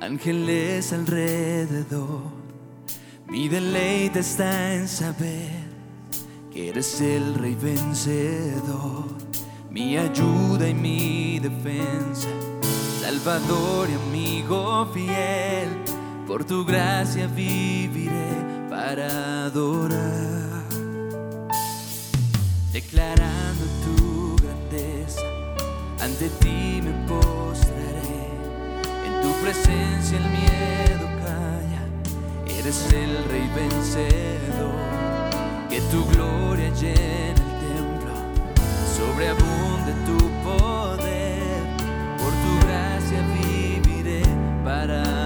ángeles alrededor. Mi deleite está en saber que eres el rey vencedor, mi ayuda y mi defensa, salvador y amigo fiel. Por tu gracia viviré para adorar, declarando tu grandeza ante ti me pongo presencia el miedo calla, eres el rey vencedor, que tu gloria llene el templo, sobreabunde tu poder, por tu gracia viviré para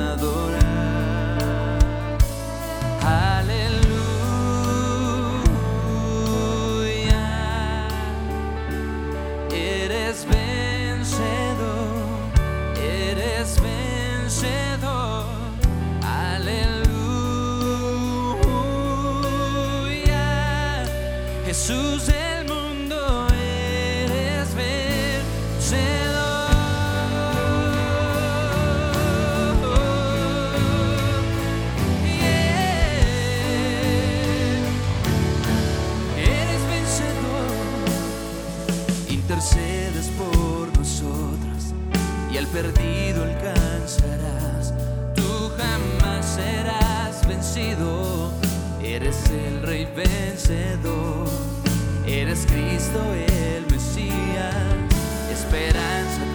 intercedes por nosotras y al perdido alcanzarás. Tú jamás serás vencido, eres el rey vencedor, eres Cristo el Mesías, esperanza.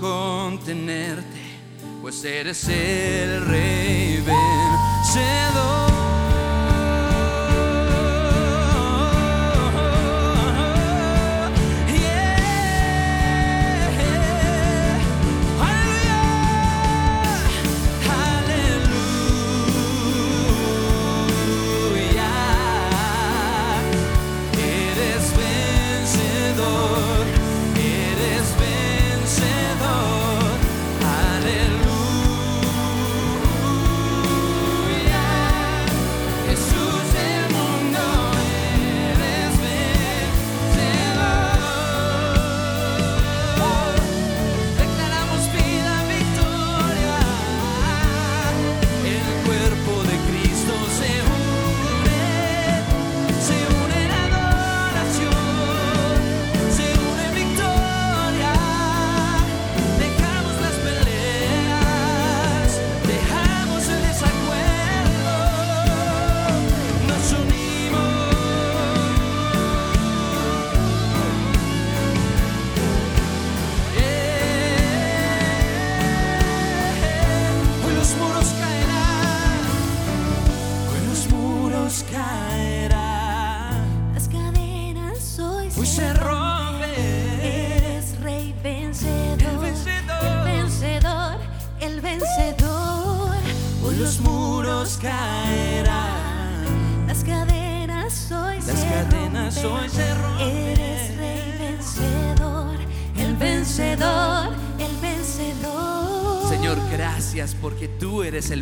Contenerte, pues eres el rey vencedor.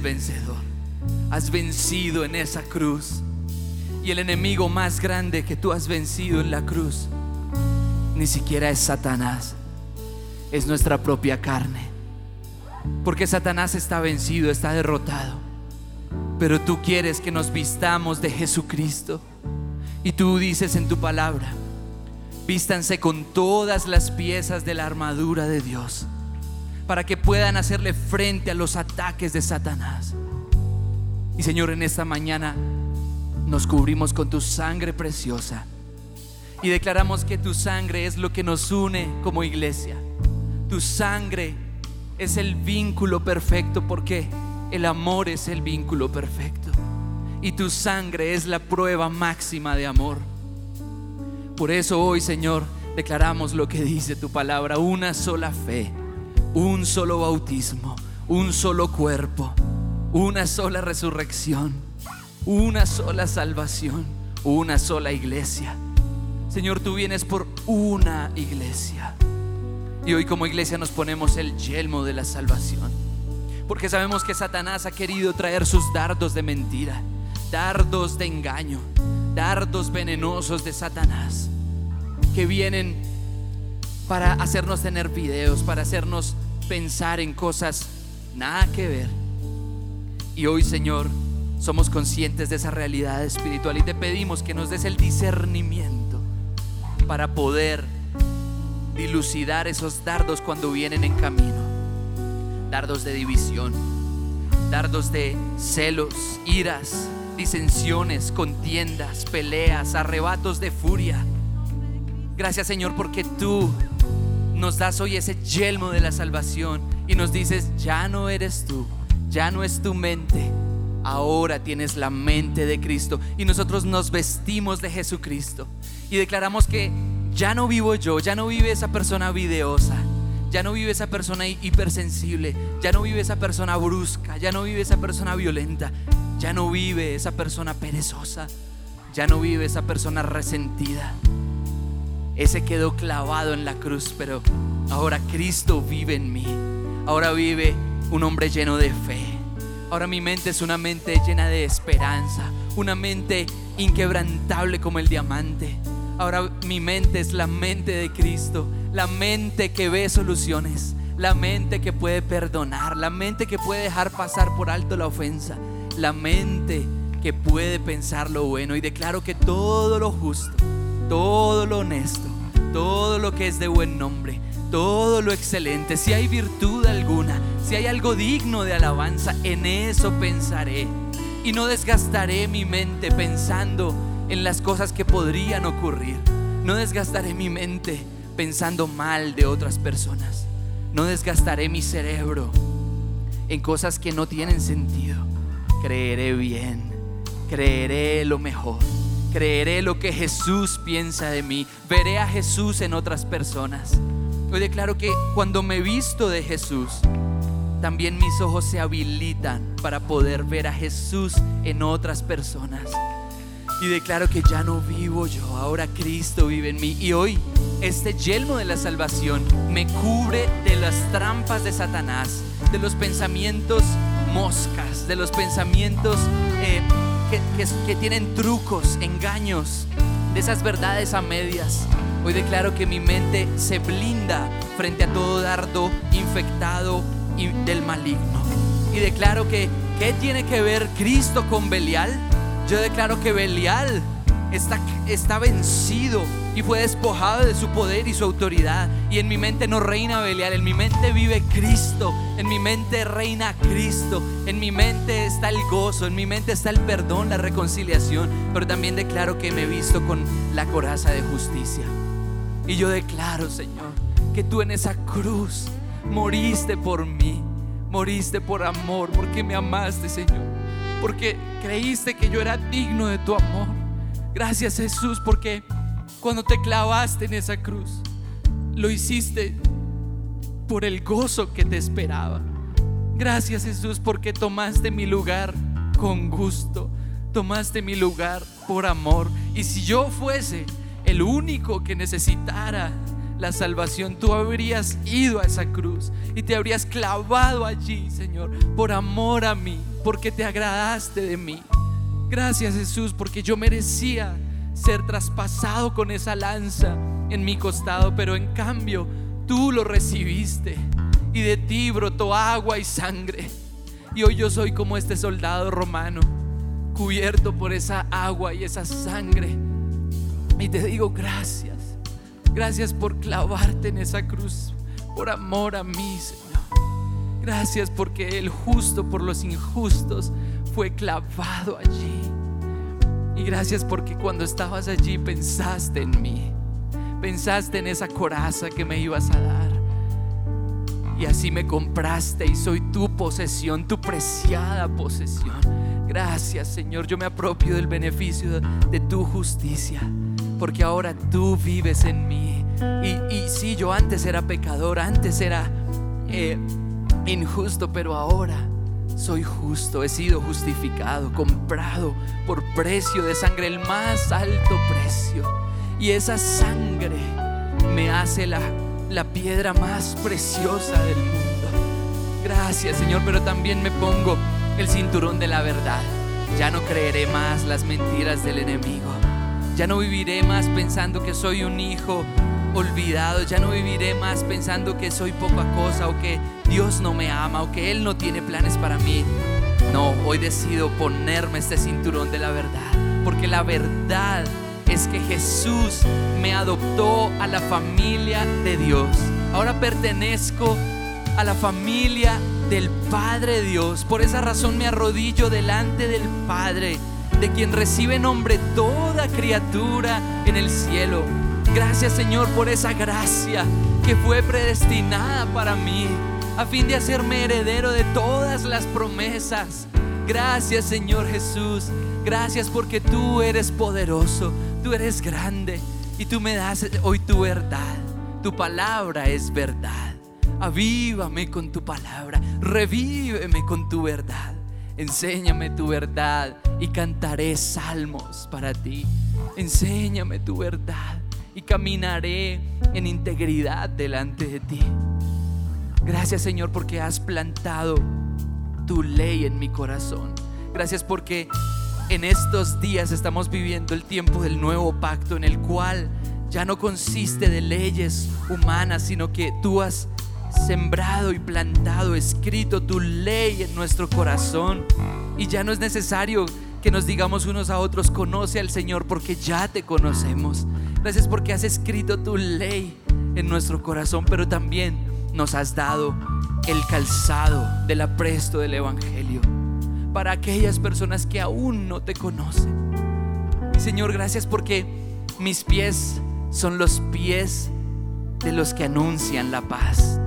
Vencedor. Has vencido en esa cruz. Y el enemigo más grande que tú has vencido en la cruz ni siquiera es Satanás, es nuestra propia carne. Porque Satanás está vencido, está derrotado. Pero tú quieres que nos vistamos de Jesucristo. Y tú dices en tu palabra, vístanse con todas las piezas de la armadura de Dios para que puedan hacerle frente a los ataques de Satanás. Y Señor, en esta mañana nos cubrimos con tu sangre preciosa y declaramos que tu sangre es lo que nos une como iglesia. Tu sangre es el vínculo perfecto porque el amor es el vínculo perfecto. Y tu sangre es la prueba máxima de amor. Por eso hoy, Señor, declaramos lo que dice tu palabra, una sola fe un solo bautismo, un solo cuerpo, una sola resurrección, una sola salvación, una sola iglesia. Señor, tú vienes por una iglesia. Y hoy como iglesia nos ponemos el yelmo de la salvación. Porque sabemos que Satanás ha querido traer sus dardos de mentira, dardos de engaño, dardos venenosos de Satanás, que vienen para hacernos tener videos, para hacernos pensar en cosas nada que ver. Y hoy, Señor, somos conscientes de esa realidad espiritual y te pedimos que nos des el discernimiento para poder dilucidar esos dardos cuando vienen en camino. Dardos de división, dardos de celos, iras, disensiones, contiendas, peleas, arrebatos de furia. Gracias Señor porque tú nos das hoy ese yelmo de la salvación y nos dices, ya no eres tú, ya no es tu mente, ahora tienes la mente de Cristo. Y nosotros nos vestimos de Jesucristo y declaramos que ya no vivo yo, ya no vive esa persona videosa, ya no vive esa persona hipersensible, ya no vive esa persona brusca, ya no vive esa persona violenta, ya no vive esa persona perezosa, ya no vive esa persona resentida ese quedó clavado en la cruz, pero ahora Cristo vive en mí. Ahora vive un hombre lleno de fe. Ahora mi mente es una mente llena de esperanza, una mente inquebrantable como el diamante. Ahora mi mente es la mente de Cristo, la mente que ve soluciones, la mente que puede perdonar, la mente que puede dejar pasar por alto la ofensa, la mente que puede pensar lo bueno. Y declaro que todo lo justo, todo lo honesto, todo lo que es de buen nombre, todo lo excelente, si hay virtud alguna, si hay algo digno de alabanza, en eso pensaré. Y no desgastaré mi mente pensando en las cosas que podrían ocurrir. No desgastaré mi mente pensando mal de otras personas. No desgastaré mi cerebro en cosas que no tienen sentido. Creeré bien, creeré lo mejor, creeré lo que Jesús piensa de mí, veré a Jesús en otras personas. Hoy declaro que cuando me visto de Jesús, también mis ojos se habilitan para poder ver a Jesús en otras personas. Y declaro que ya no vivo yo, ahora Cristo vive en mí. Y hoy este yelmo de la salvación me cubre de las trampas de Satanás, de los pensamientos moscas, de los pensamientos eh, que, tienen trucos, engaños, de esas verdades a medias. Hoy declaro que mi mente se blinda frente a todo dardo infectado y del maligno. Y declaro que, ¿qué tiene que ver Cristo con Belial? Yo declaro que Belial está, está vencido y fue despojado de su poder y su autoridad. Y en mi mente no reina Belial, en mi mente vive Cristo, en mi mente reina Cristo, en mi mente está el gozo, en mi mente está el perdón, la reconciliación. Pero también declaro que me he visto con la coraza de justicia. Y yo declaro, Señor, que tú en esa cruz moriste por mí, moriste por amor, porque me amaste, Señor, porque creíste que yo era digno de tu amor. Gracias Jesús, porque cuando te clavaste en esa cruz, lo hiciste por el gozo que te esperaba. Gracias Jesús, porque tomaste mi lugar con gusto, tomaste mi lugar por amor. Y si yo fuese el único que necesitara la salvación, tú habrías ido a esa cruz y te habrías clavado allí, Señor, por amor a mí, porque te agradaste de mí. Gracias Jesús, porque yo merecía ser traspasado con esa lanza en mi costado, pero en cambio tú lo recibiste y de ti brotó agua y sangre. Y hoy yo soy como este soldado romano, cubierto por esa agua y esa sangre. Y te digo gracias. Gracias por clavarte en esa cruz, por amor a mí, Señor. Gracias porque el justo por los injustos fue clavado allí. Y gracias porque cuando estabas allí pensaste en mí. Pensaste en esa coraza que me ibas a dar. Y así me compraste y soy tu posesión, tu preciada posesión. Gracias Señor, yo me apropio del beneficio de tu justicia porque ahora tú vives en mí. Y, y sí, yo antes era pecador, antes era eh, injusto, pero ahora soy justo, he sido justificado, comprado por precio de sangre, el más alto precio. Y esa sangre me hace la, la piedra más preciosa del mundo. Gracias Señor, pero también me pongo el cinturón de la verdad. Ya no creeré más las mentiras del enemigo. Ya no viviré más pensando que soy un hijo olvidado. Ya no viviré más pensando que soy poca cosa o que Dios no me ama o que Él no tiene planes para mí. No, hoy decido ponerme este cinturón de la verdad. Porque la verdad es que Jesús me adoptó a la familia de Dios. Ahora pertenezco a la familia del Padre Dios. Por esa razón me arrodillo delante del Padre de quien recibe nombre toda criatura en el cielo. Gracias Señor por esa gracia que fue predestinada para mí, a fin de hacerme heredero de todas las promesas. Gracias Señor Jesús, gracias porque tú eres poderoso, tú eres grande y tú me das hoy tu verdad. Tu palabra es verdad. Avívame con tu palabra, revíveme con tu verdad. Enséñame tu verdad y cantaré salmos para ti. Enséñame tu verdad y caminaré en integridad delante de ti. Gracias Señor porque has plantado tu ley en mi corazón. Gracias porque en estos días estamos viviendo el tiempo del nuevo pacto en el cual ya no consiste de leyes humanas, sino que tú has sembrado y plantado, escrito tu ley en nuestro corazón. Y ya no es necesario que nos digamos unos a otros, conoce al Señor porque ya te conocemos. Gracias porque has escrito tu ley en nuestro corazón, pero también nos has dado el calzado del apresto del Evangelio para aquellas personas que aún no te conocen. Señor, gracias porque mis pies son los pies de los que anuncian la paz.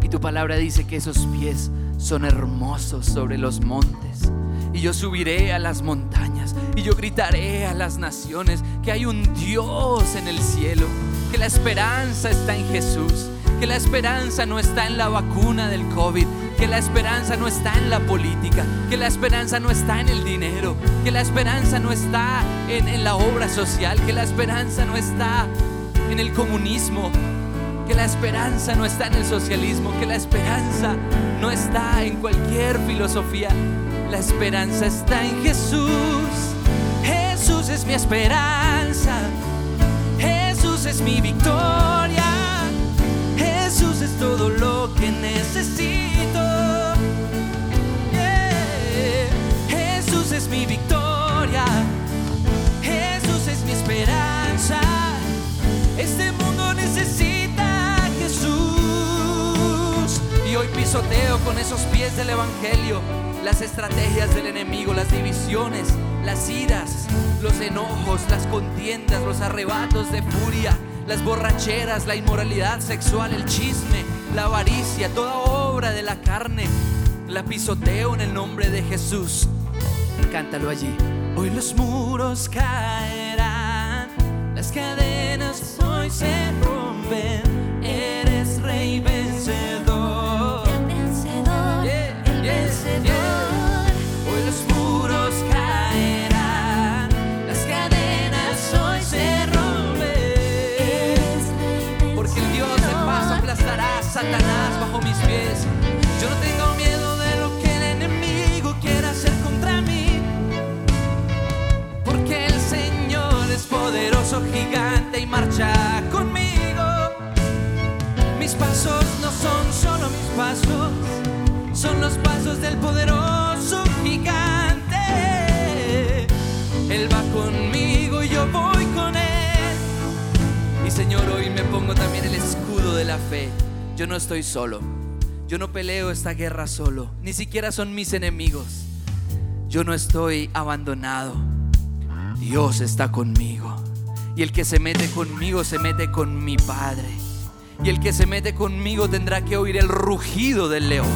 Y tu palabra dice que esos pies son hermosos sobre los montes. Y yo subiré a las montañas y yo gritaré a las naciones que hay un Dios en el cielo, que la esperanza está en Jesús, que la esperanza no está en la vacuna del COVID, que la esperanza no está en la política, que la esperanza no está en el dinero, que la esperanza no está en, en la obra social, que la esperanza no está en el comunismo, que la esperanza no está en el socialismo, que la esperanza no está en cualquier filosofía, la esperanza está en Jesús. Jesús es mi esperanza, Jesús es mi victoria, Jesús es todo lo que necesito. Jesús es mi victoria, Jesús es mi esperanza. Este mundo necesita a Jesús. Y hoy pisoteo con esos pies del Evangelio las estrategias del enemigo, las divisiones, las iras, los enojos, las contiendas, los arrebatos de furia, las borracheras, la inmoralidad sexual, el chisme, la avaricia, toda obra de la carne. La pisoteo en el nombre de Jesús. Cántalo allí. Hoy los muros caerán, las cadenas hoy se rompen. Eres rey vencedor. Gigante y marcha conmigo. Mis pasos no son solo mis pasos, son los pasos del poderoso gigante. Él va conmigo y yo voy con él. Y Señor, hoy me pongo también el escudo de la fe. Yo no estoy solo. Yo no peleo esta guerra solo. Ni siquiera son mis enemigos. Yo no estoy abandonado. Dios está conmigo. Y el que se mete conmigo se mete con mi Padre. Y el que se mete conmigo tendrá que oír el rugido del león.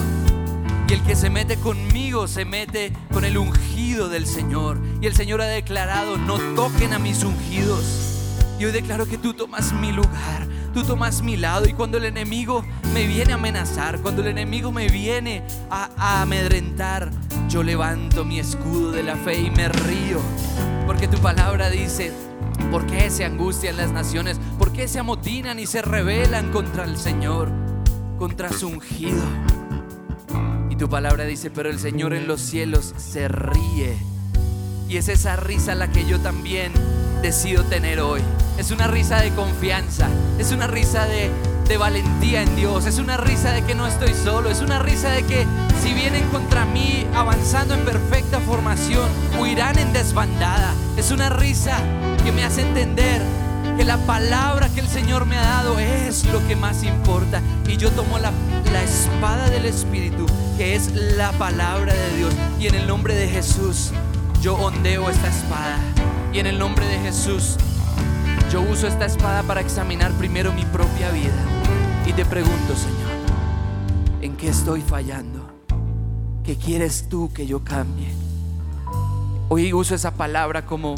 Y el que se mete conmigo se mete con el ungido del Señor. Y el Señor ha declarado, no toquen a mis ungidos. Y hoy declaro que tú tomas mi lugar, tú tomas mi lado. Y cuando el enemigo me viene a amenazar, cuando el enemigo me viene a, amedrentar, yo levanto mi escudo de la fe y me río. Porque tu palabra dice, ¿por qué se angustian las naciones? ¿Por qué se amotinan y se rebelan contra el Señor? Contra su ungido. Y tu palabra dice, pero el Señor en los cielos se ríe. Y es esa risa la que yo también decido tener hoy. Es una risa de confianza, es una risa de, valentía en Dios, es una risa de que no estoy solo, es una risa de que si vienen contra mí avanzando en perfecta formación, huirán en desbandada. Es una risa que me hace entender que la palabra que el Señor me ha dado es lo que más importa. Y yo tomo la espada del Espíritu, que es la palabra de Dios. Y en el nombre de Jesús, yo ondeo esta espada. Y en el nombre de Jesús, yo uso esta espada para examinar primero mi propia vida. Y te pregunto, Señor, ¿en qué estoy fallando? ¿Qué quieres tú que yo cambie? Hoy uso esa palabra como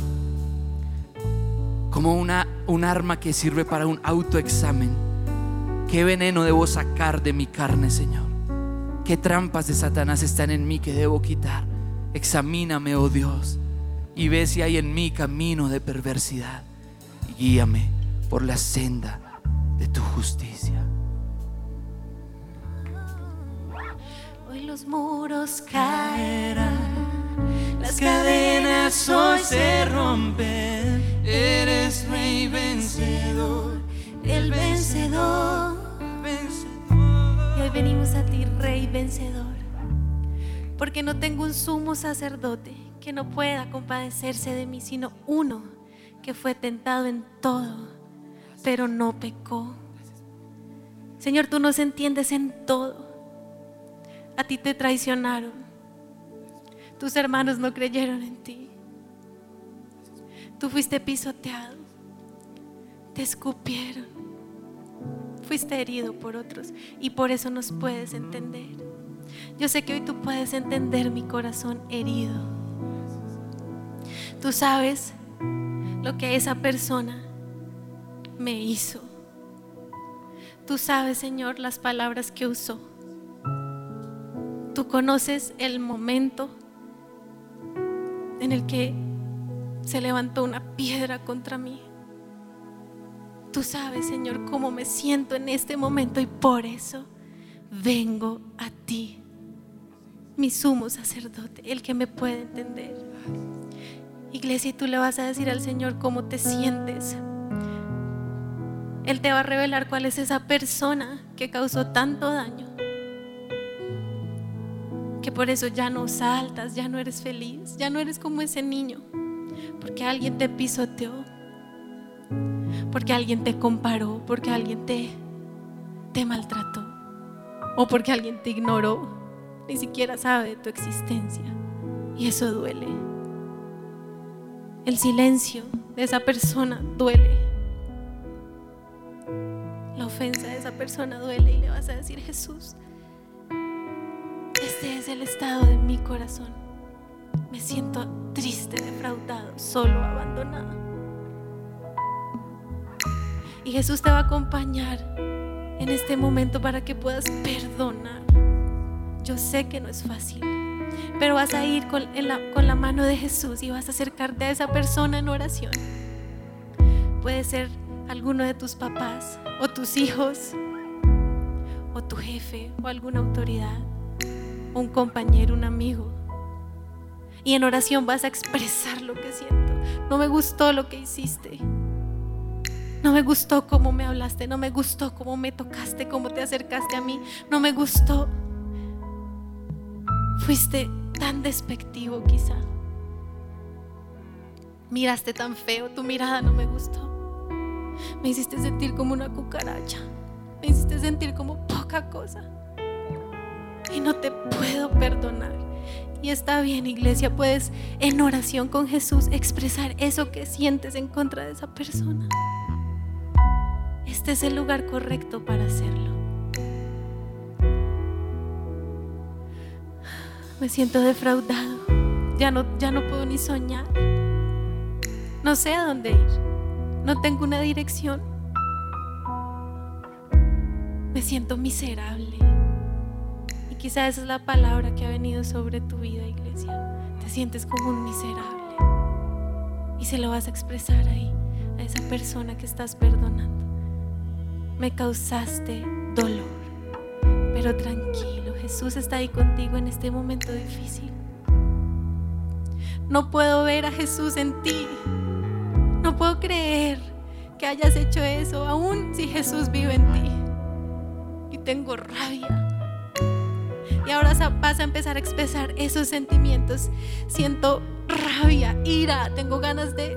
como una, un arma que sirve para un autoexamen. ¿Qué veneno debo sacar de mi carne, Señor? ¿Qué trampas de Satanás están en mí que debo quitar? Examíname, oh Dios, y ve si hay en mí camino de perversidad. Y guíame por la senda de tu justicia. Hoy los muros caerán, las cadenas hoy se rompen. Eres rey vencedor, El vencedor. vencedor. Y hoy venimos a ti, Rey vencedor. Porque no tengo un sumo sacerdote que no pueda compadecerse de mí, sino uno que fue tentado en todo, pero no pecó. Señor, tú nos entiendes en todo. A ti te traicionaron. Tus hermanos no creyeron en ti. Tú fuiste pisoteado. te escupieron. Fuiste herido por otros y por eso nos puedes entender. Yo sé que hoy tú puedes entender mi corazón herido. Tú sabes lo que esa persona me hizo. Tú sabes, Señor, las palabras que usó. Tú conoces el momento en el que se levantó una piedra contra mí. Tú sabes, Señor, cómo me siento en este momento y por eso vengo a ti, mi sumo sacerdote, el que me puede entender. Iglesia, y tú le vas a decir al Señor cómo te sientes. Él te va a revelar cuál es esa persona que causó tanto daño. Que por eso ya no saltas, ya no eres feliz, ya no eres como ese niño. Porque alguien te pisoteó, porque alguien te comparó, porque alguien te, te maltrató o porque alguien te ignoró, ni siquiera sabe de tu existencia. Y eso duele. El silencio de esa persona duele. La ofensa de esa persona duele y le vas a decir, Jesús, este es el estado de mi corazón. Me siento triste, defraudado, solo, abandonado. Y Jesús te va a acompañar en este momento para que puedas perdonar. Yo sé que no es fácil, pero vas a ir con, la, mano de Jesús y vas a acercarte a esa persona en oración. Puede ser alguno de tus papás o tus hijos o tu jefe o alguna autoridad un compañero, un amigo. Y en oración vas a expresar lo que siento. No me gustó lo que hiciste. No me gustó cómo me hablaste, no me gustó cómo me tocaste, cómo te acercaste a mí, no me gustó. Fuiste tan despectivo quizá. Miraste tan feo, tu mirada no me gustó. Me hiciste sentir como una cucaracha. Me hiciste sentir como poca cosa. Y no te puedo perdonar. Y está bien, iglesia, puedes en oración con Jesús expresar eso que sientes en contra de esa persona. Este es el lugar correcto para hacerlo. Me siento defraudado. Ya no, ya no puedo ni soñar. No sé a dónde ir. No tengo una dirección. Me siento miserable. Y quizá esa es la palabra que ha venido sobre tu vida, iglesia. Te sientes como un miserable. Y se lo vas a expresar ahí a esa persona que estás perdonando me causaste dolor. Pero tranquilo, Jesús está ahí contigo en este momento difícil. No puedo ver a Jesús en ti. No puedo creer que hayas hecho eso, aún si Jesús vive en ti. Y tengo rabia. Y ahora vas a empezar a expresar esos sentimientos. Siento rabia, ira, tengo ganas de,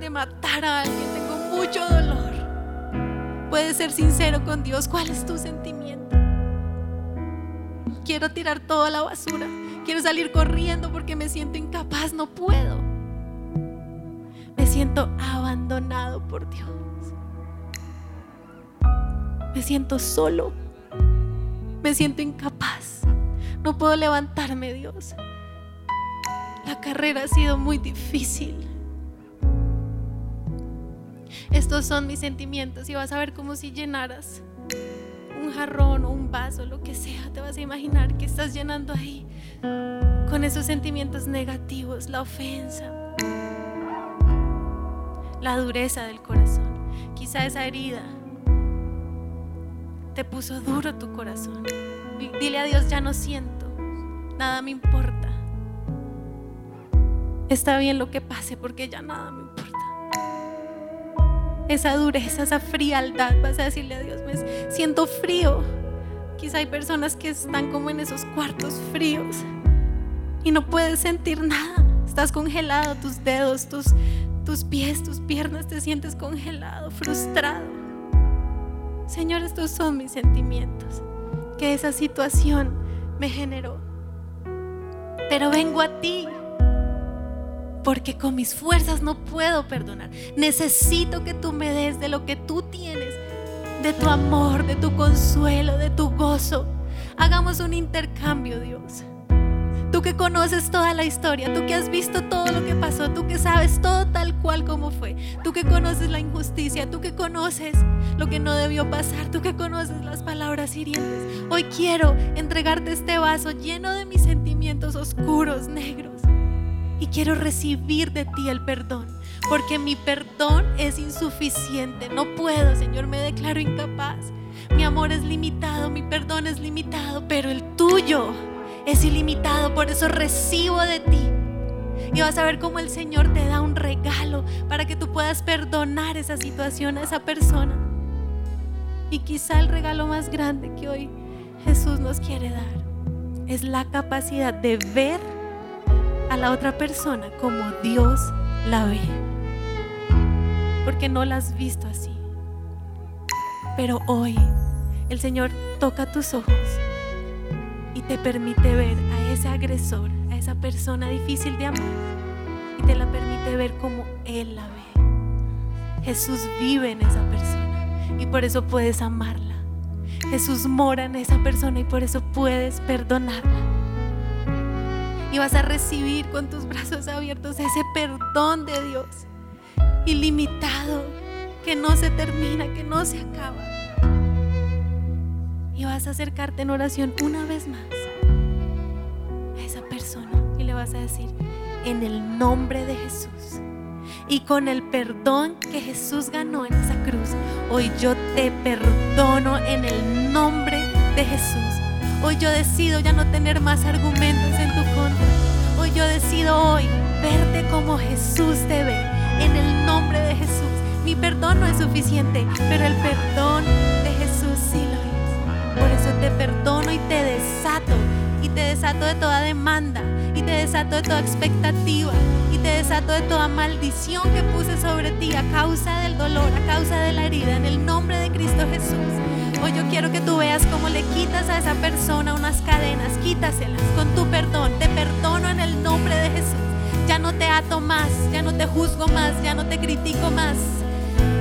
de matar a alguien, tengo mucho dolor puedes ser sincero con Dios. ¿Cuál es tu sentimiento? Quiero tirar toda la basura. Quiero salir corriendo porque me siento incapaz. No puedo. Me siento abandonado por Dios. Me siento solo. Me siento incapaz. No puedo levantarme, Dios. La carrera ha sido muy difícil. Estos son mis sentimientos y vas a ver como si llenaras jarrón o un vaso, lo que sea, te vas a imaginar que estás llenando ahí con esos sentimientos negativos, la ofensa, la dureza del corazón. Quizá esa herida te puso duro tu corazón. Dile a Dios, ya no siento, nada me importa. Está bien lo que pase porque ya nada me importa esa dureza, esa frialdad. Vas a decirle a Dios, siento frío. Quizá hay personas que están como en esos cuartos fríos y no puedes sentir nada. Estás congelado, tus dedos, tus, tus pies, tus piernas, te sientes congelado, frustrado. Señor, estos son mis sentimientos que esa situación me generó. Pero vengo a ti porque con mis fuerzas no puedo perdonar. Necesito que tú me des de lo que tú tienes, de tu amor, de tu consuelo, de tu gozo. Hagamos un intercambio, Dios. Tú que conoces toda la historia, tú que has visto todo lo que pasó, tú que sabes todo tal cual como fue, tú que conoces la injusticia, tú que conoces lo que no debió pasar, tú que conoces las palabras hirientes. Hoy quiero entregarte este vaso lleno de mis sentimientos oscuros, negros. Y quiero recibir de ti el perdón, porque mi perdón es insuficiente. No puedo, Señor, me declaro incapaz. Mi amor es limitado, mi perdón es limitado, pero el tuyo es ilimitado, por eso recibo de ti. Y vas a ver cómo el Señor te da un regalo para que tú puedas perdonar esa situación a esa persona. Y quizá el regalo más grande que hoy Jesús nos quiere dar es la capacidad de ver a la otra persona como Dios la ve. Porque no la has visto así. Pero hoy el Señor toca tus ojos y te permite ver a ese agresor, a esa persona difícil de amar, y te la permite ver como Él la ve. Jesús vive en esa persona y por eso puedes amarla. Jesús mora en esa persona y por eso puedes perdonarla. Y vas a recibir con tus brazos abiertos ese perdón de Dios ilimitado, que no se termina, que no se acaba y vas a acercarte en oración una vez más a esa persona y le vas a decir, en el nombre de Jesús y con el perdón que Jesús ganó en esa cruz, hoy yo te perdono en el nombre de Jesús. Hoy yo decido ya no tener más argumentos en tu contra. Hoy yo decido hoy verte como Jesús te ve, en el nombre de Jesús. Mi perdón no es suficiente, pero el perdón de Jesús sí lo es. Por eso te perdono y te desato. Y te desato de toda demanda. Y te desato de toda expectativa. Y te desato de toda maldición que puse sobre ti a causa del dolor, a causa de la herida. En el nombre de Cristo Jesús. Hoy yo quiero que tú veas cómo le quitas a esa persona unas cadenas. Quítaselas con tu perdón. Te perdono en el nombre de Jesús. Ya no te ato más. Ya no te juzgo más. Ya no te critico más.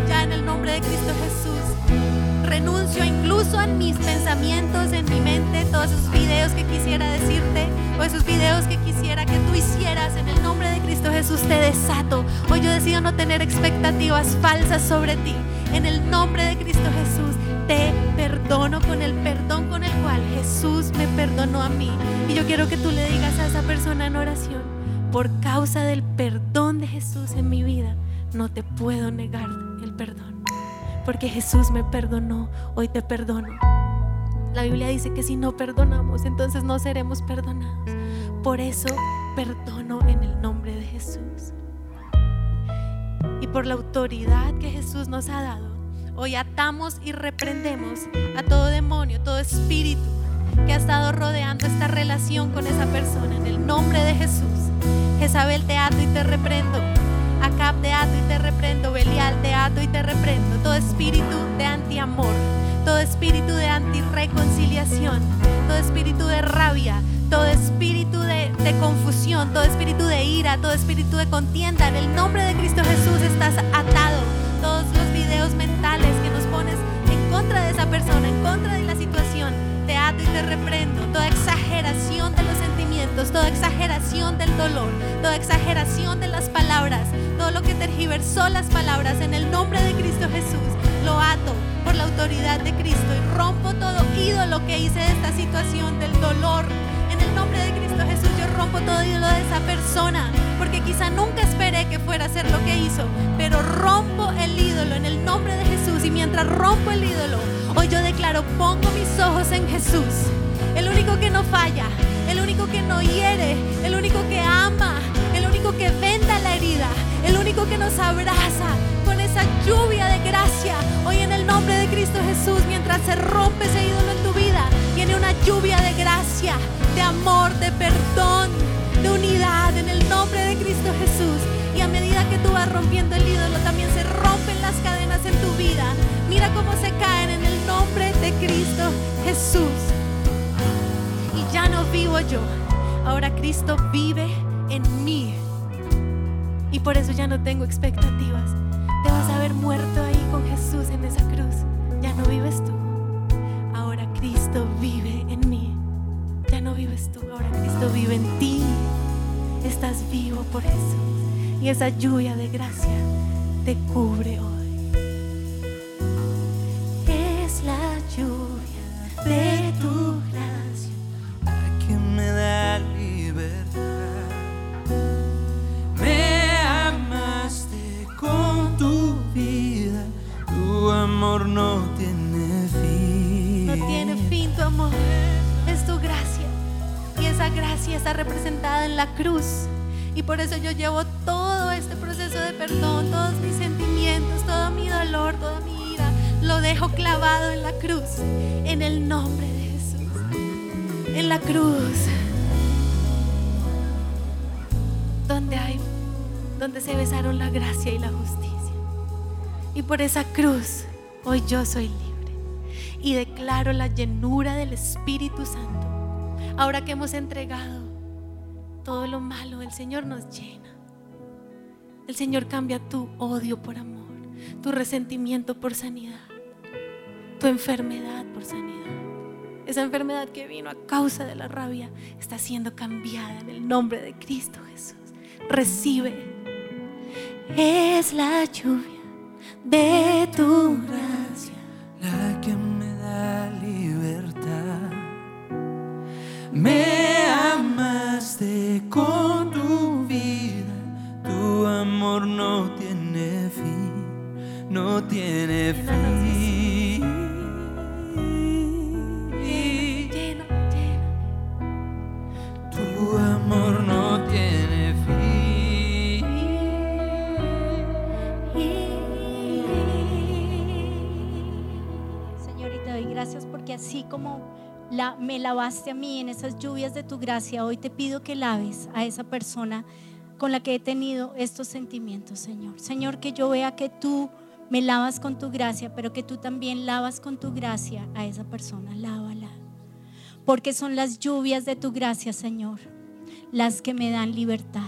Ya en el nombre de Cristo Jesús renuncio incluso en mis pensamientos, en mi mente, todos esos videos que quisiera decirte o esos videos que quisiera que tú hicieras en el nombre de Cristo Jesús te desato. Hoy yo decido no tener expectativas falsas sobre ti. En el nombre de Cristo Jesús te perdono con el perdón con el cual Jesús me perdonó a mí. Y yo quiero que tú le digas a esa persona en oración, por causa del perdón de Jesús en mi vida, no te puedo negar el perdón porque Jesús me perdonó, hoy te perdono. La Biblia dice que si no perdonamos, entonces no seremos perdonados. Por eso perdono en el nombre de Jesús. Y por la autoridad que Jesús nos ha dado, hoy atamos y reprendemos a todo demonio, todo espíritu que ha estado rodeando esta relación con esa persona. En el nombre de Jesús, Jezabel te ato y te reprendo Acab te ato y te reprendo, Belial te ato y te reprendo, todo espíritu de antiamor, todo espíritu de antireconciliación, todo espíritu de rabia, todo espíritu de, de, confusión, todo espíritu de ira, todo espíritu de contienda. En el nombre de Cristo Jesús estás atado. Todos los videos mentales que nos pones en contra de esa persona, en contra de la situación, te ato y te reprendo. Toda exageración de los sentimientos, toda exageración del dolor, toda exageración de las palabras, todo lo que tergiversó las palabras en el nombre de Cristo Jesús, lo ato por la autoridad de Cristo y rompo todo ídolo que hice de esta situación del dolor. En el nombre de Cristo Jesús yo rompo todo ídolo de esa persona, porque quizá nunca esperé que fuera a hacer lo que hizo, pero rompo el ídolo en el nombre de Jesús y mientras rompo el ídolo, hoy yo declaro, pongo mis ojos en Jesús, el único que no falla, el único que no hiere, el único que ama, el único que venda la herida, el único que nos abraza con esa lluvia de gracia. Hoy en el nombre de Cristo Jesús, mientras se rompe ese ídolo en tu vida, viene una lluvia de gracia, de amor, de perdón, de Cristo Jesús. Y ya no vivo yo, ahora Cristo vive en mí. por eso ya no tengo expectativas. Te vas a ver muerto ahí con Jesús en esa cruz. Ya no vives tú. Ahora Cristo vive en mí. Ya no vives tú, ahora Cristo vive en ti. Estás vivo por Jesús. Y esa lluvia de gracia te cubre hoy. Por eso yo llevo todo este proceso de perdón, todos mis sentimientos, todo mi dolor, toda mi ira. Lo dejo clavado en la cruz, en el nombre de Jesús. En la cruz, donde hay, donde se besaron la gracia y la justicia. Y por esa cruz, hoy yo soy libre y declaro la llenura del Espíritu Santo. Ahora que hemos entregado todo lo malo, el Señor nos llena. El Señor cambia tu odio por amor, tu resentimiento por sanidad, tu enfermedad por sanidad. Esa enfermedad que vino a causa de la rabia está siendo cambiada en el nombre de Cristo Jesús. Recibe. Es la lluvia de tu gracia. A mí en esas lluvias de tu gracia, hoy te pido que laves a esa persona con la que he tenido estos sentimientos, Señor. Señor, que yo vea que tú me lavas con tu gracia, pero que tú también lavas con tu gracia a esa persona. Lávala. Porque son las lluvias de tu gracia, Señor, las que me dan libertad.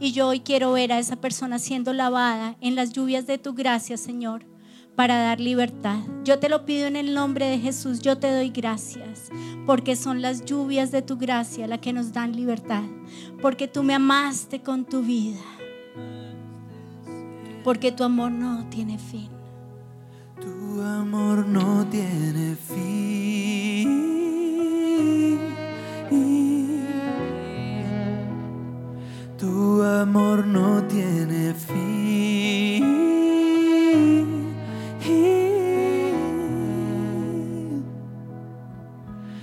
Y yo hoy quiero ver a esa persona siendo lavada en las lluvias de tu gracia, Señor, para dar libertad. Yo te lo pido en el nombre de Jesús, yo te doy gracias, porque son las lluvias de tu gracia las que nos dan libertad, porque tú me amaste con tu vida, porque tu amor no tiene fin. Tu amor no tiene fin. Tu amor no tiene fin.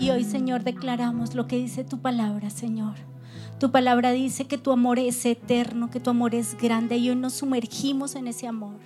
Y hoy, Señor, declaramos lo que dice tu palabra, Señor. Tu palabra dice que tu amor es eterno, que tu amor es grande y hoy nos sumergimos en ese amor.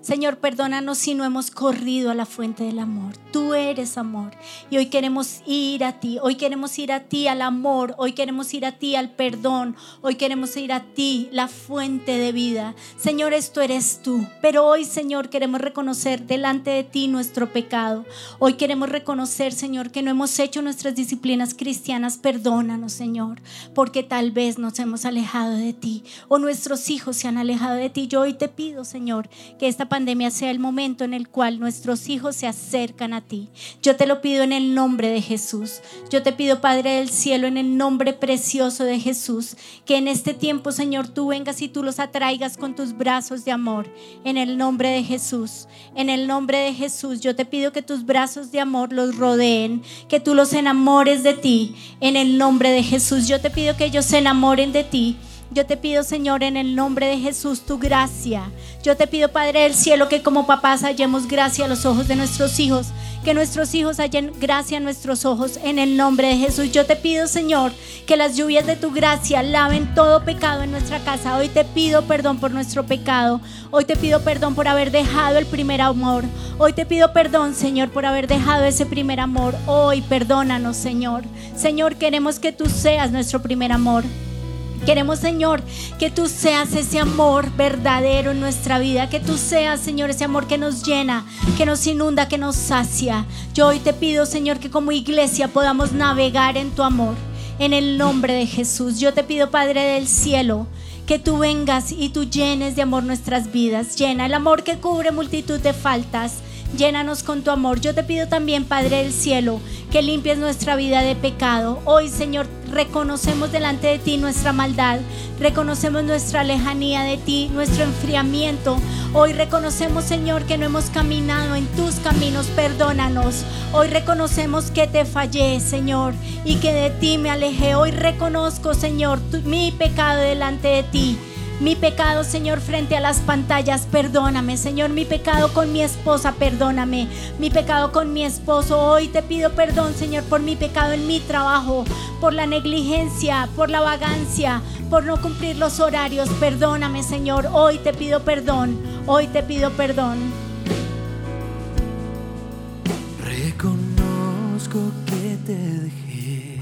Señor, perdónanos si no hemos corrido a la fuente del amor. Tú eres amor. Y hoy queremos ir a ti. Hoy queremos ir a ti al amor. Hoy queremos ir a ti al perdón. Hoy queremos ir a ti, la fuente de vida. Señor, esto eres tú. Pero hoy, Señor, queremos reconocer delante de ti nuestro pecado. Hoy queremos reconocer, Señor, que no hemos hecho nuestras disciplinas cristianas. Perdónanos, Señor, porque tal vez nos hemos alejado de ti o nuestros hijos se han alejado de ti. Yo hoy te pido, Señor, que esta pandemia sea el momento en el cual nuestros hijos se acercan a ti. Yo te lo pido en el nombre de Jesús. Yo te pido, Padre del cielo, en el nombre precioso de Jesús, que en este tiempo, Señor, tú vengas y tú los atraigas con tus brazos de amor. En el nombre de Jesús. En el nombre de Jesús, yo te pido que tus brazos de amor los rodeen, que tú los enamores de ti. En el nombre de Jesús, yo te pido que ellos se enamoren de ti. Yo te pido, Señor, en el nombre de Jesús, tu gracia. Yo te pido, Padre del cielo, que como papás hallemos gracia a los ojos de nuestros hijos. Que nuestros hijos hallen gracia a nuestros ojos en el nombre de Jesús. Yo te pido, Señor, que las lluvias de tu gracia laven todo pecado en nuestra casa. Hoy te pido perdón por nuestro pecado. Hoy te pido perdón por haber dejado el primer amor. Hoy te pido perdón, Señor, por haber dejado ese primer amor. Hoy perdónanos, Señor. Señor, queremos que tú seas nuestro primer amor. Queremos, Señor, que tú seas ese amor verdadero en nuestra vida, que tú seas, Señor, ese amor que nos llena, que nos inunda, que nos sacia. Yo hoy te pido, Señor, que como iglesia podamos navegar en tu amor, en el nombre de Jesús. Yo te pido, Padre del cielo, que tú vengas y tú llenes de amor nuestras vidas. Llena el amor que cubre multitud de faltas. Llénanos con tu amor. Yo te pido también, Padre del Cielo, que limpies nuestra vida de pecado. Hoy, Señor, reconocemos delante de ti nuestra maldad, reconocemos nuestra lejanía de ti, nuestro enfriamiento. Hoy reconocemos, Señor, que no hemos caminado en tus caminos, perdónanos. Hoy reconocemos que te fallé, Señor, y que de ti me alejé. Hoy reconozco, Señor, mi pecado delante de ti. Mi pecado, Señor, frente a las pantallas, perdóname. Señor, mi pecado con mi esposa, perdóname. Mi pecado con mi esposo. Hoy te pido perdón, Señor, por mi pecado en mi trabajo, por la negligencia, por la vagancia, por no cumplir los horarios. Perdóname, Señor. Hoy te pido perdón. Hoy te pido perdón. Reconozco que te dejé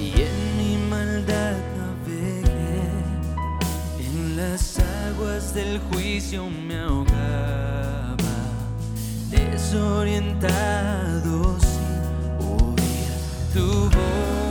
y en mi maldad las aguas del juicio me ahogaba, desorientado sin oír tu voz.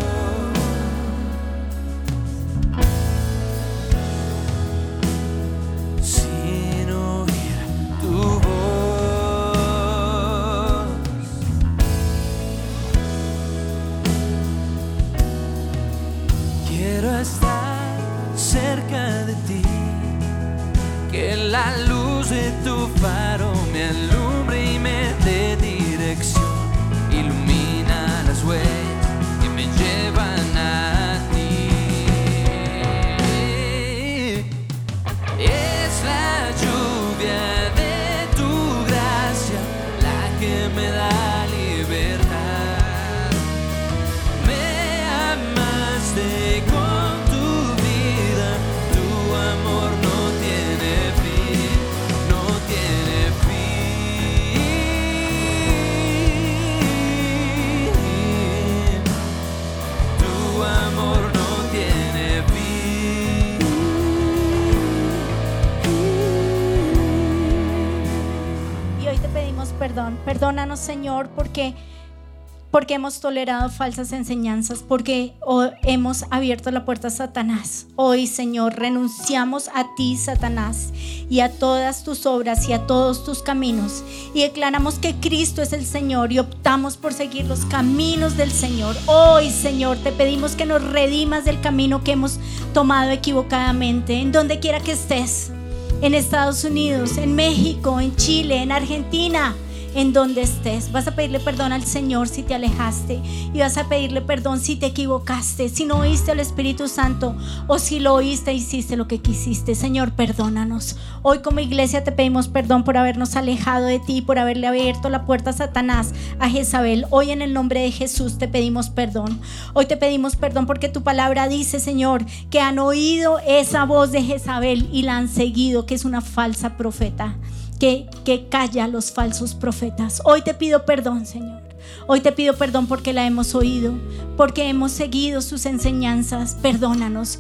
Perdón. Perdónanos, Señor, porque porque hemos tolerado falsas enseñanzas, porque hemos abierto la puerta a Satanás. Hoy, Señor, renunciamos a ti, Satanás, y a todas tus obras y a todos tus caminos. Y declaramos que Cristo es el Señor y optamos por seguir los caminos del Señor. Hoy, Señor, te pedimos que nos redimas del camino que hemos tomado equivocadamente, en donde quiera que estés. En Estados Unidos, en México, en Chile, en Argentina en donde estés. Vas a pedirle perdón al Señor si te alejaste y vas a pedirle perdón si te equivocaste, si no oíste al Espíritu Santo o si lo oíste e hiciste lo que quisiste. Señor, perdónanos. Hoy como iglesia te pedimos perdón por habernos alejado de ti, por haberle abierto la puerta a Satanás, a Jezabel. Hoy en el nombre de Jesús te pedimos perdón. Hoy te pedimos perdón porque tu palabra dice, Señor, que han oído esa voz de Jezabel y la han seguido, que es una falsa profeta que, que calla a los falsos profetas. Hoy te pido perdón, Señor. Hoy te pido perdón porque la hemos oído, porque hemos seguido sus enseñanzas. Perdónanos.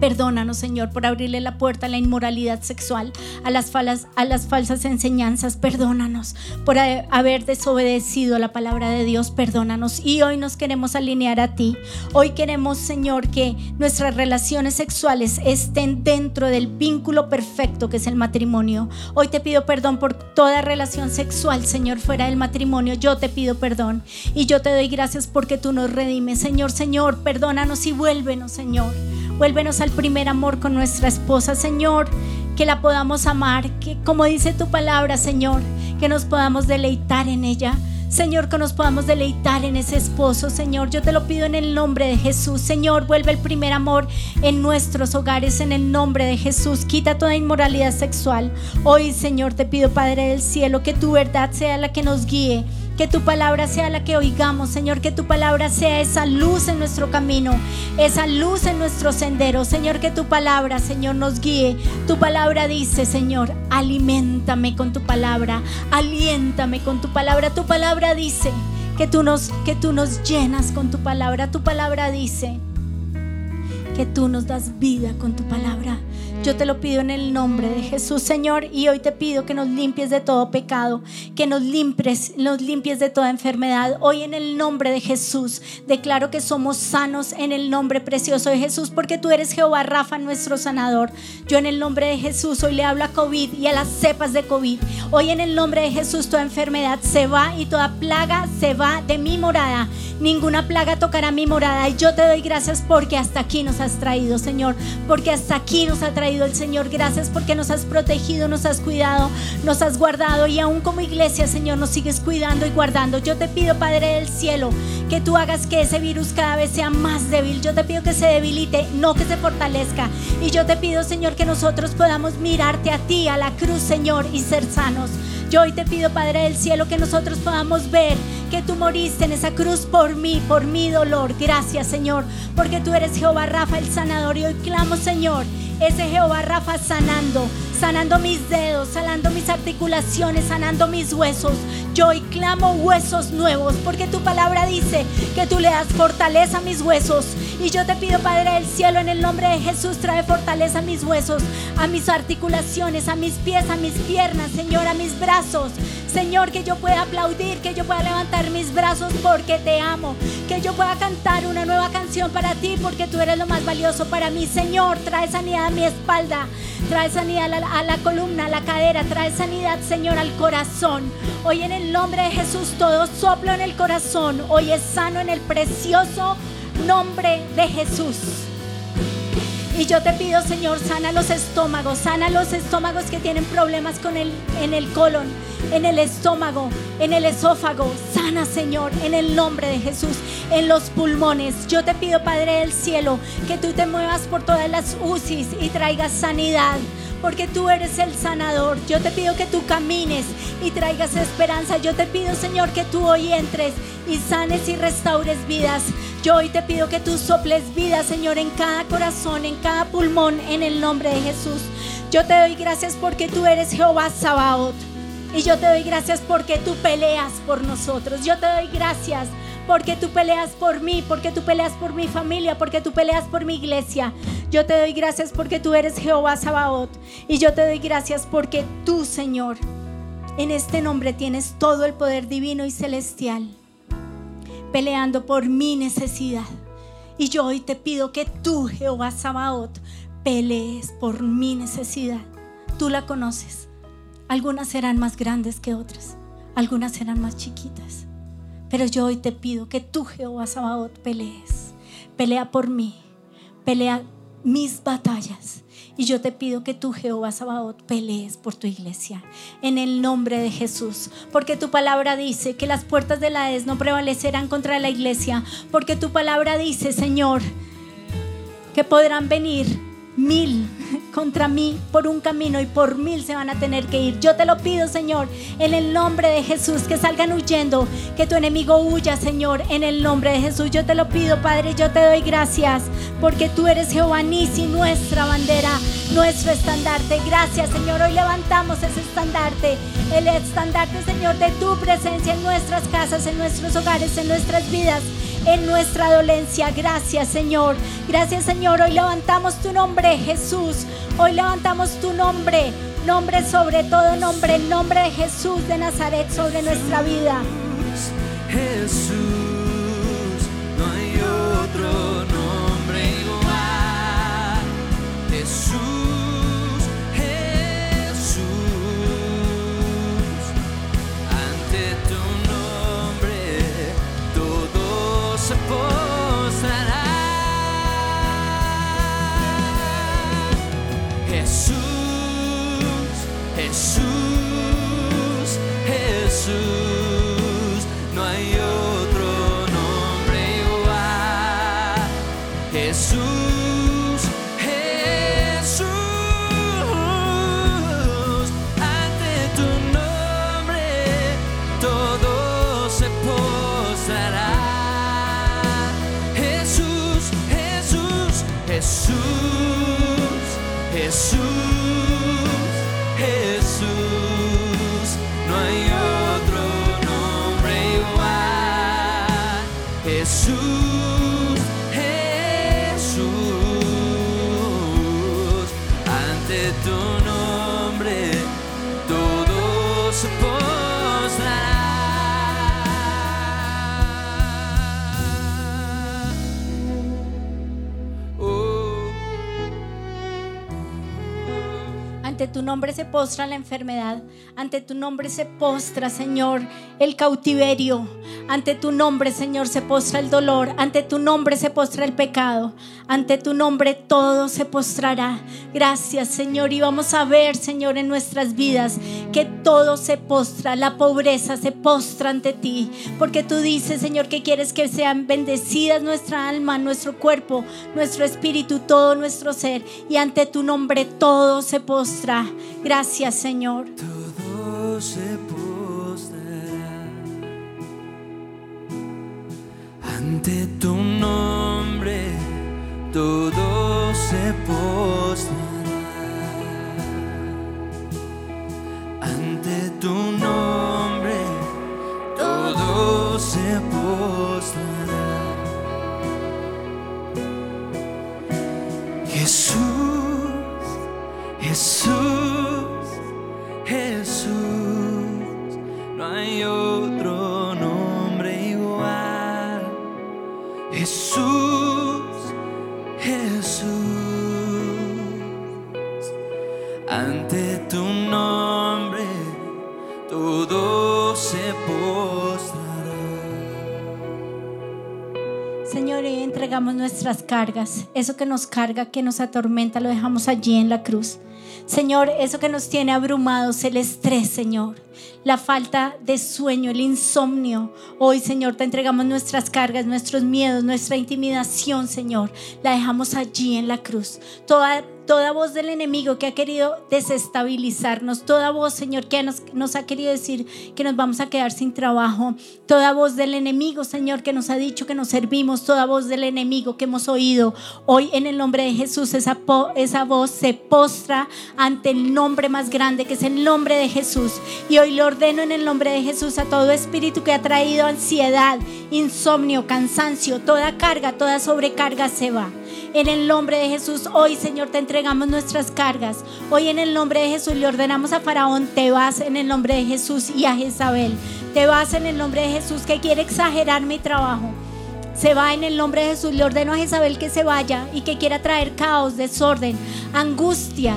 Perdónanos, Señor, por abrirle la puerta a la inmoralidad sexual, a las, falas, a las falsas enseñanzas. Perdónanos por ha- haber desobedecido la palabra de Dios. Perdónanos. Y hoy nos queremos alinear a ti. Hoy queremos, Señor, que nuestras relaciones sexuales estén dentro del vínculo perfecto que es el matrimonio. Hoy te pido perdón por toda relación sexual, Señor, fuera del matrimonio. Yo te pido perdón. Y yo te doy gracias porque tú nos redimes. Señor, Señor, perdónanos y vuélvenos, Señor. Vuélvenos al primer amor con nuestra esposa, Señor. Que la podamos amar, que como dice tu palabra, Señor, que nos podamos deleitar en ella. Señor, que nos podamos deleitar en ese esposo, Señor. Yo te lo pido en el nombre de Jesús. Señor, vuelve el primer amor en nuestros hogares en el nombre de Jesús. Quita toda inmoralidad sexual. Hoy, Señor, te pido, Padre del cielo, que tu verdad sea la que nos guíe. Que tu palabra sea la que oigamos, Señor. Que tu palabra sea esa luz en nuestro camino, esa luz en nuestro sendero. Señor, que tu palabra, Señor, nos guíe. Tu palabra dice, Señor, aliméntame con tu palabra, aliéntame con tu palabra. Tu palabra dice que tú nos, que tú nos llenas con tu palabra. Tu palabra dice que tú nos das vida con tu palabra. Yo te lo pido en el nombre de Jesús, Señor, y hoy te pido que nos limpies de todo pecado, que nos limpies, nos limpies de toda enfermedad. Hoy en el nombre de Jesús declaro que somos sanos en el nombre precioso de Jesús, porque tú eres Jehová Rafa, nuestro sanador. Yo en el nombre de Jesús hoy le hablo a COVID y a las cepas de COVID. Hoy en el nombre de Jesús toda enfermedad se va y toda plaga se va de mi morada. Ninguna plaga tocará mi morada y yo te doy gracias porque hasta aquí nos has traído, Señor, porque hasta aquí nos ha traído el Señor. Gracias porque nos has protegido, nos has cuidado, nos has guardado y aún como iglesia, Señor, nos sigues cuidando y guardando. Yo te pido, Padre del cielo, que tú hagas que ese virus cada vez sea más débil. Yo te pido que se debilite, no que se fortalezca. Y yo te pido, Señor, que nosotros podamos mirarte a ti, a la cruz, Señor, y ser sanos. Yo hoy te pido, Padre del cielo, que nosotros podamos ver que tú moriste en esa cruz por mí, por mi dolor. Gracias, Señor, porque tú eres Jehová Rafa, el sanador. Y hoy clamo, Señor, ese Jehová Rafa sanando, sanando mis dedos, sanando mis articulaciones, sanando mis huesos. Yo hoy clamo huesos nuevos, porque tu palabra dice que tú le das fortaleza a mis huesos. Y yo te pido, Padre del cielo, en el nombre de Jesús, trae fortaleza a mis huesos, a mis articulaciones, a mis pies, a mis piernas, Señor, a mis brazos. Señor, que yo pueda aplaudir, que yo pueda levantar mis brazos porque te amo, que yo pueda cantar una nueva canción para ti porque tú eres lo más valioso para mí. Señor, trae sanidad mi espalda, trae sanidad a la, a la columna, a la cadera, trae sanidad, Señor, al corazón. Hoy en el nombre de Jesús todo soplo en el corazón, hoy es sano en el precioso nombre de Jesús. Y yo te pido, Señor, sana los estómagos, sana los estómagos que tienen problemas con el, en el colon, en el estómago, en el esófago. Sana, Señor, en el nombre de Jesús, en los pulmones. Yo te pido, Padre del cielo, que tú te muevas por todas las UCIs y traigas sanidad porque tú eres el sanador. Yo te pido que tú camines y traigas esperanza. Yo te pido, Señor, que tú hoy entres y sanes y restaures vidas. Yo hoy te pido que tú soples vida, Señor, en cada corazón, en cada pulmón, en el nombre de Jesús. Yo te doy gracias porque tú eres Jehová Sabaoth. Y yo te doy gracias porque tú peleas por nosotros. Yo te doy gracias porque tú peleas por mí, porque tú peleas por mi familia, porque tú peleas por mi iglesia. Yo te doy gracias porque tú eres Jehová Sabaoth. Y yo te doy gracias porque tú, Señor, en este nombre tienes todo el poder divino y celestial, peleando por mi necesidad. Y yo hoy te pido que tú, Jehová Sabaoth, pelees por mi necesidad. Tú la conoces. Algunas serán más grandes que otras, algunas serán más chiquitas. Pero yo hoy te pido que tú, Jehová Sabaoth, pelees. Pelea por mí. Pelea mis batallas. Y yo te pido que tú, Jehová Sabaoth, pelees por tu iglesia. En el nombre de Jesús. Porque tu palabra dice que las puertas de la ES no prevalecerán contra la iglesia. Porque tu palabra dice, Señor, que podrán venir mil contra mí por un camino y por mil se van a tener que ir. Yo te lo pido, Señor, en el nombre de Jesús, que salgan huyendo, que tu enemigo huya, Señor, en el nombre de Jesús. Yo te lo pido, Padre, yo te doy gracias, porque tú eres Jehová Nisi, nuestra bandera, nuestro estandarte. Gracias, Señor. Hoy levantamos ese estandarte, el estandarte, Señor, de tu presencia en nuestras casas, en nuestros hogares, en nuestras vidas en nuestra dolencia. Gracias, Señor. Gracias, Señor. Hoy levantamos tu nombre, Jesús. Hoy levantamos tu nombre. Nombre sobre todo nombre, el nombre de Jesús de Nazaret sobre nuestra vida. Jesús, no hay otro tu nombre se postra la enfermedad. Ante tu nombre se postra, Señor, el cautiverio. Ante tu nombre, Señor, se postra el dolor. Ante tu nombre se postra el pecado. Ante tu nombre todo se postrará. Gracias, Señor. Y vamos a ver, Señor, en nuestras vidas que todo se postra. La pobreza se postra ante ti. Porque tú dices, Señor, que quieres que sean bendecidas nuestra alma, nuestro cuerpo, nuestro espíritu, todo nuestro ser. Y ante tu nombre todo se postra. Gracias, Señor. todo se postrará ante tu nombre, todo se postrará ante tu nombre, todo se postrará. Jesús. Jesús, Jesús, no hay otro nombre igual. Jesús, Jesús, ante tu nombre todo se postrará. Señor, entregamos nuestras cargas. Eso que nos carga, que nos atormenta, lo dejamos allí en la cruz. Señor, eso que nos tiene abrumados, el estrés, Señor, la falta de sueño, el insomnio. Hoy, Señor, te entregamos nuestras cargas, nuestros miedos, nuestra intimidación, Señor. La dejamos allí en la cruz. Toda Toda voz del enemigo que ha querido desestabilizarnos, toda voz, Señor, que nos, ha querido decir que nos vamos a quedar sin trabajo, toda voz del enemigo, Señor, que nos ha dicho que nos servimos, toda voz del enemigo que hemos oído, hoy en el nombre de Jesús, esa, esa voz se postra ante el nombre más grande, que es el nombre de Jesús. Y hoy le ordeno en el nombre de Jesús a todo espíritu que ha traído ansiedad, insomnio, cansancio, toda carga, toda sobrecarga se va. En el nombre de Jesús, hoy Señor te entregamos nuestras cargas. Hoy en el nombre de Jesús le ordenamos a Faraón, te vas en el nombre de Jesús y a Jezabel. Te vas en el nombre de Jesús que quiere exagerar mi trabajo. Se va en el nombre de Jesús. Le ordeno a Jezabel que se vaya y que quiera traer caos, desorden, angustia.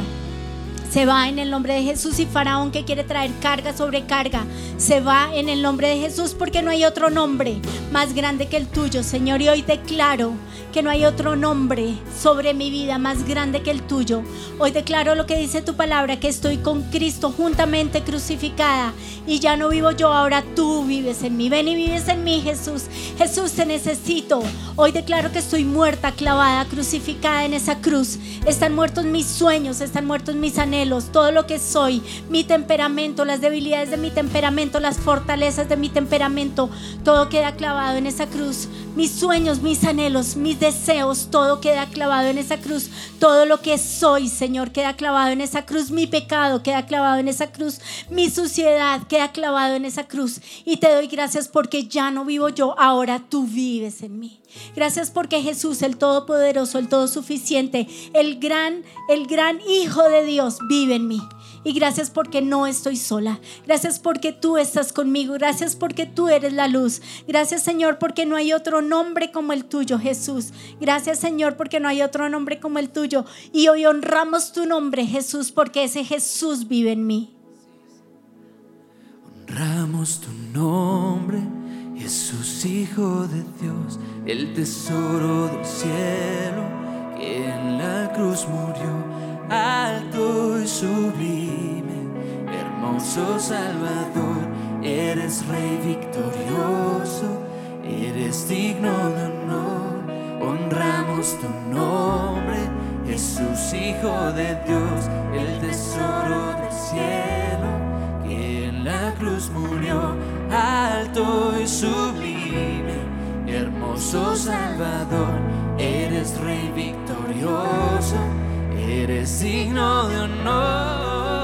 Se va en el nombre de Jesús y Faraón que quiere traer carga sobre carga. Se va en el nombre de Jesús porque no hay otro nombre más grande que el tuyo, Señor. Y hoy declaro que no hay otro nombre sobre mi vida más grande que el tuyo. Hoy declaro lo que dice tu palabra, que estoy con Cristo juntamente crucificada y ya no vivo yo, ahora tú vives en mí. Ven y vives en mí, Jesús. Jesús, te necesito. Hoy declaro que estoy muerta, clavada, crucificada en esa cruz. Están muertos mis sueños, están muertos mis anhelos, todo lo que soy, mi temperamento, las debilidades de mi temperamento, las fortalezas de mi temperamento, todo queda clavado en esa cruz. Mis sueños, mis anhelos, mis deseos, todo queda clavado en esa cruz. Todo lo que soy, Señor, queda clavado en esa cruz. Mi pecado queda clavado en esa cruz. Mi suciedad queda clavado en esa cruz. Y te doy gracias porque ya no vivo yo, ahora tú vives en mí. Gracias porque Jesús, el Todopoderoso, el Todo Suficiente, el gran, el gran Hijo de Dios, vive en mí. Y gracias porque no estoy sola. Gracias porque tú estás conmigo. Gracias porque tú eres la luz. Gracias Señor porque no hay otro nombre como el tuyo, Jesús. Gracias Señor porque no hay otro nombre como el tuyo. Y hoy honramos tu nombre, Jesús, porque ese Jesús vive en mí. Honramos tu nombre, Jesús Hijo de Dios, el tesoro del cielo, que en la cruz murió, alto y sublime, hermoso Salvador, eres Rey victorioso, eres digno de honor, honramos tu nombre, Jesús Hijo de Dios, el tesoro del cielo cruz murió, alto y sublime, hermoso Salvador, eres Rey victorioso, eres digno de honor.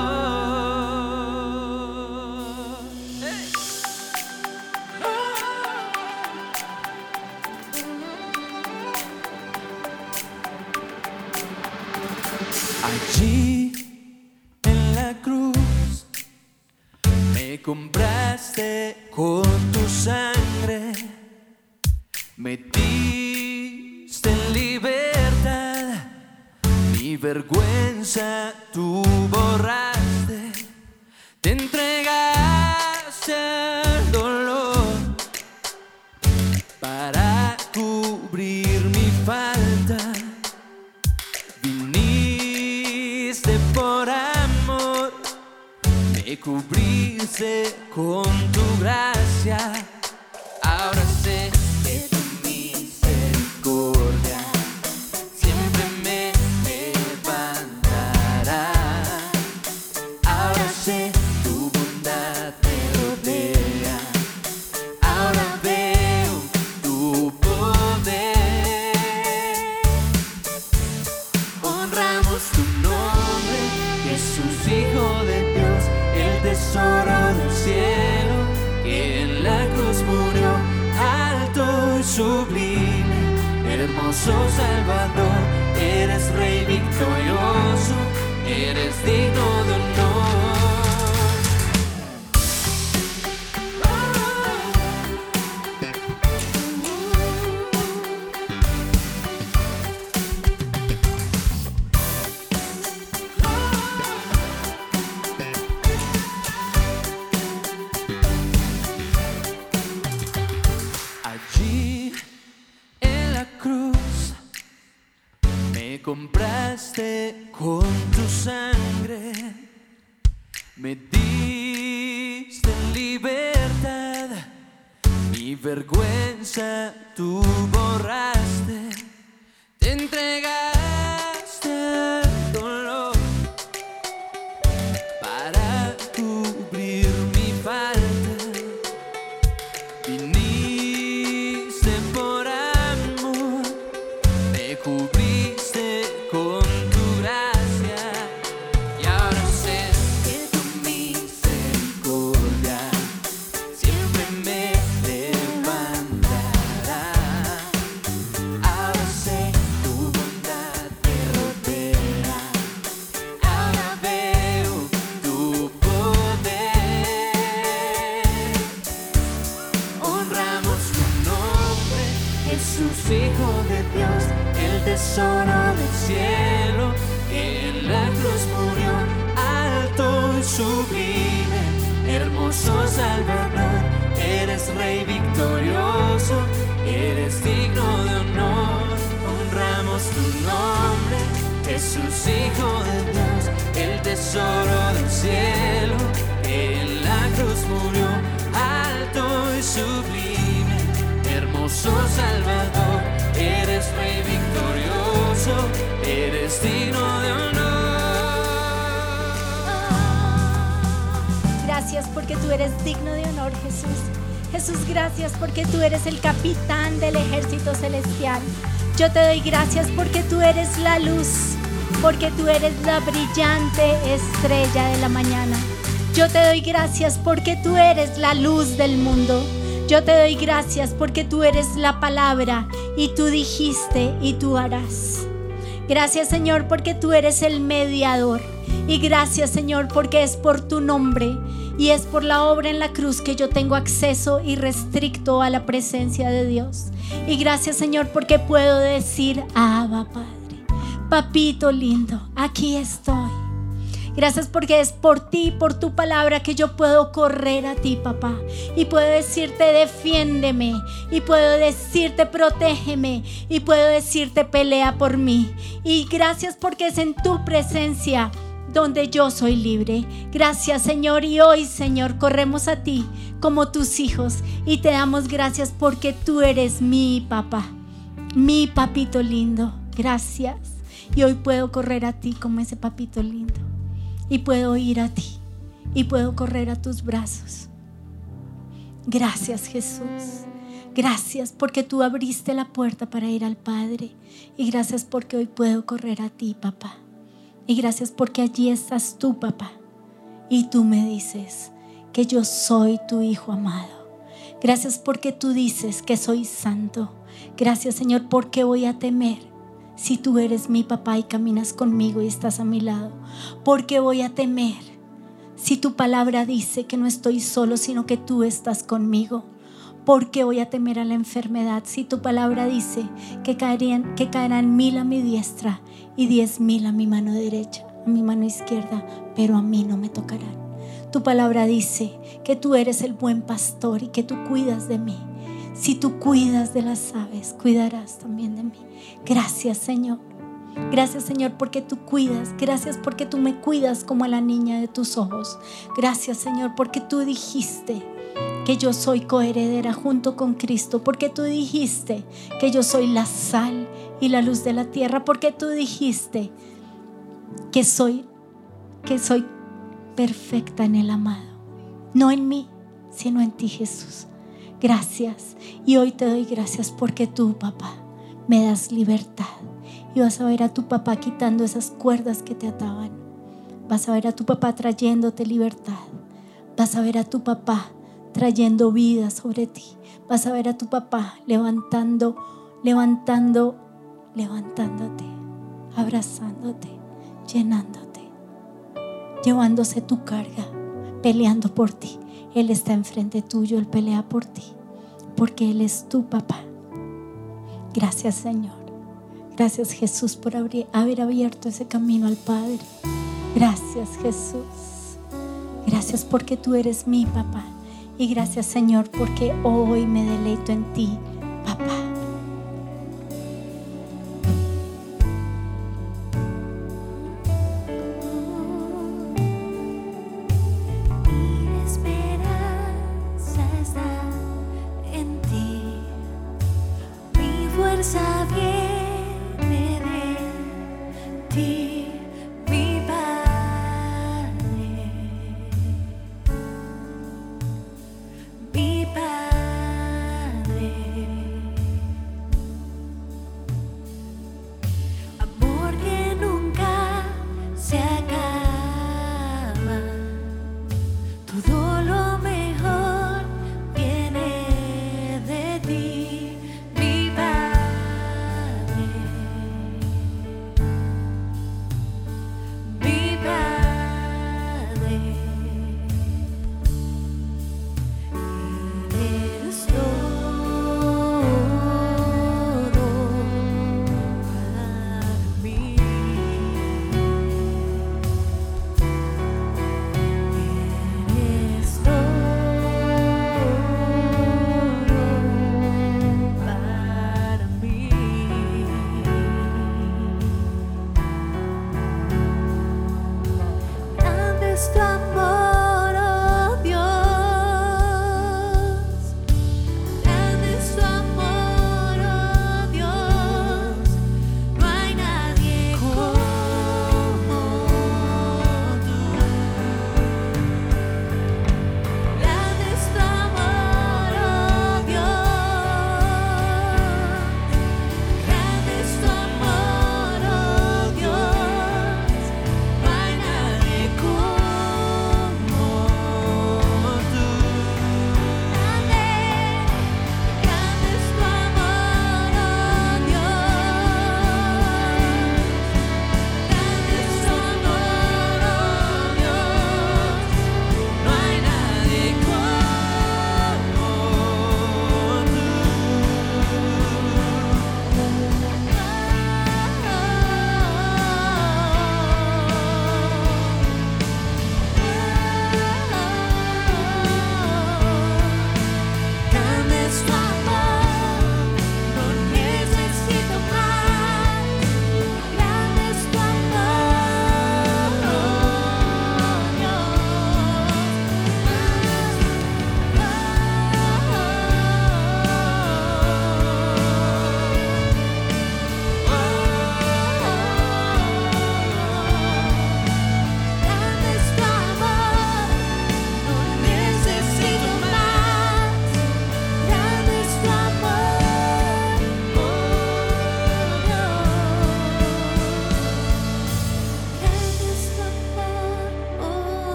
Hijo de Dios, el tesoro del cielo, que en la cruz murió, alto y sublime, hermoso Salvador, eres Rey victorioso, eres digno de honor. Honramos tu nombre, Jesús, Hijo de Dios, el tesoro del cielo, que en la cruz murió, alto y sublime, hermoso Salvador, eres Rey victorioso, eres digno de honor. Gracias porque tú eres digno de honor, Jesús. Jesús, gracias porque tú eres el capitán del ejército celestial. Yo te doy gracias porque tú eres la luz, porque tú eres la brillante estrella de la mañana. Yo te doy gracias porque tú eres la luz del mundo. Yo te doy gracias porque tú eres la palabra y tú dijiste y tú harás. Gracias Señor porque tú eres el mediador. Y gracias Señor porque es por tu nombre y es por la obra en la cruz que yo tengo acceso irrestricto a la presencia de Dios. Y gracias Señor porque puedo decir, Abba Padre, papito lindo, aquí estoy. Gracias porque es por ti, por tu palabra que yo puedo correr a ti, papá. Y puedo decirte, defiéndeme. Y puedo decirte, protégeme. Y puedo decirte, pelea por mí. Y gracias porque es en tu presencia donde yo soy libre. Gracias Señor y hoy Señor corremos a ti como tus hijos y te damos gracias porque tú eres mi papá, mi papito lindo. Gracias. Y hoy puedo correr a ti como ese papito lindo. Y puedo ir a ti y puedo correr a tus brazos. Gracias Jesús. Gracias porque tú abriste la puerta para ir al Padre. Y gracias porque hoy puedo correr a ti, papá. Y gracias porque allí estás tú, papá. Y tú me dices que yo soy tu hijo amado. Gracias porque tú dices que soy santo. Gracias, Señor, porque voy a temer si tú eres mi papá y caminas conmigo y estás a mi lado. Porque voy a temer Si tu palabra dice que no estoy solo, sino que tú estás conmigo. ¿Por qué voy a temer a la enfermedad si tu palabra dice que, caerían, que caerán mil a mi diestra y diez mil a mi mano derecha, a mi mano izquierda, pero a mí no me tocarán? Tu palabra dice que tú eres el buen pastor y que tú cuidas de mí. Si tú cuidas de las aves, cuidarás también de mí. Gracias Señor. Gracias Señor porque tú cuidas. Gracias porque tú me cuidas como a la niña de tus ojos. Gracias Señor porque tú dijiste que yo soy coheredera junto con Cristo, porque tú dijiste que yo soy la sal y la luz de la tierra, porque tú dijiste que soy que soy perfecta en el amado, no en mí, sino en ti, Jesús. Gracias. Y hoy te doy gracias porque tú, papá, me das libertad. Y vas a ver a tu papá quitando esas cuerdas que te ataban. Vas a ver a tu papá trayéndote libertad. Vas a ver a tu papá trayendo vida sobre ti. Vas a ver a tu papá levantando, levantando, levantándote, abrazándote, llenándote, llevándose tu carga, peleando por ti. Él está enfrente tuyo, Él pelea por ti, porque Él es tu papá. Gracias Señor. Gracias Jesús por haber abierto ese camino al Padre. Gracias Jesús. Gracias porque tú eres mi papá. Y gracias Señor porque hoy me deleito en ti,